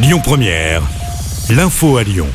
Lyon Première, l'info à Lyon.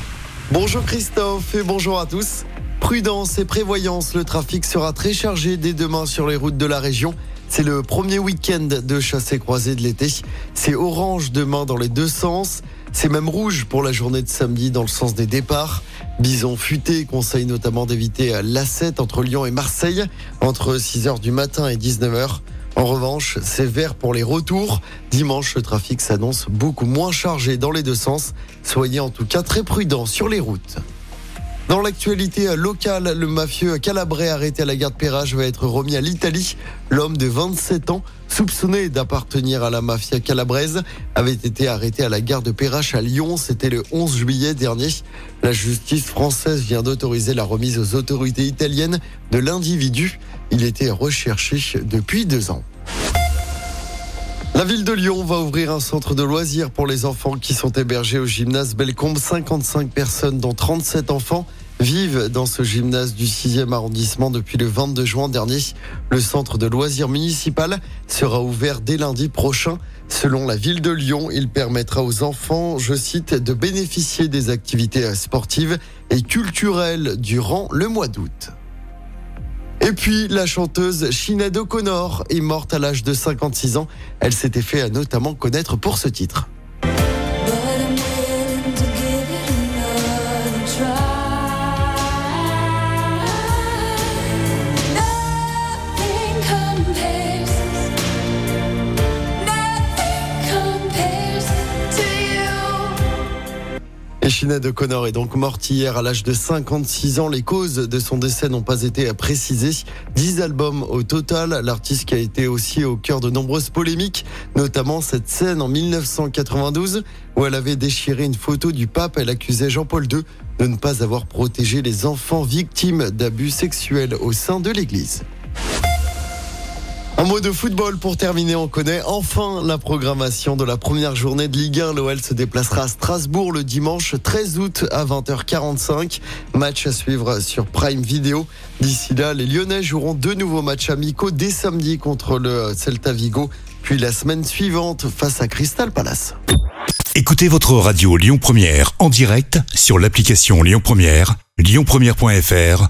Bonjour Christophe et bonjour à tous. Prudence et prévoyance, le trafic sera très chargé dès demain sur les routes de la région. C'est le premier week-end de chassé croisé de l'été. C'est orange demain dans les deux sens. C'est même rouge pour la journée de samedi dans le sens des départs. Bison futé conseille notamment d'éviter l'A7 entre Lyon et Marseille entre 6h du matin et 19h. En revanche, c'est vert pour les retours. Dimanche, le trafic s'annonce beaucoup moins chargé dans les deux sens. Soyez en tout cas très prudents sur les routes. Dans l'actualité locale, le mafieux calabrais arrêté à la gare de Perrache va être remis à l'Italie. L'homme de 27 ans, soupçonné d'appartenir à la mafia calabraise, avait été arrêté à la gare de Perrache à Lyon. C'était le 11 juillet dernier. La justice française vient d'autoriser la remise aux autorités italiennes de l'individu. Il était recherché depuis deux ans. La ville de Lyon va ouvrir un centre de loisirs pour les enfants qui sont hébergés au gymnase Bellecombe. 55 personnes, dont 37 enfants, vivent dans ce gymnase du 6e arrondissement depuis le 22 juin dernier. Le centre de loisirs municipal sera ouvert dès lundi prochain. Selon la ville de Lyon, il permettra aux enfants, je cite, de bénéficier des activités sportives et culturelles durant le mois d'août. Et puis, la chanteuse Sinead O'Connor est morte à l'âge de 56 ans. Elle s'était fait notamment connaître pour ce titre. Sinead O'Connor est donc morte hier à l'âge de 56 ans. Les causes de son décès n'ont pas été précisées. 10 albums au total. L'artiste qui a été aussi au cœur de nombreuses polémiques, notamment cette scène en 1992 où elle avait déchiré une photo du pape. Elle accusait Jean-Paul II de ne pas avoir protégé les enfants victimes d'abus sexuels au sein de l'Église. Un mot de football pour terminer. On connaît enfin la programmation de la première journée de Ligue 1. L'OL se déplacera à Strasbourg le dimanche 13 août à 20h45. Match à suivre sur Prime Video. D'ici là, les Lyonnais joueront deux nouveaux matchs amicaux dès samedi contre le Celta Vigo, puis la semaine suivante face à Crystal Palace. Écoutez votre radio Lyon Première en direct sur l'application Lyon Première, lyonpremière.fr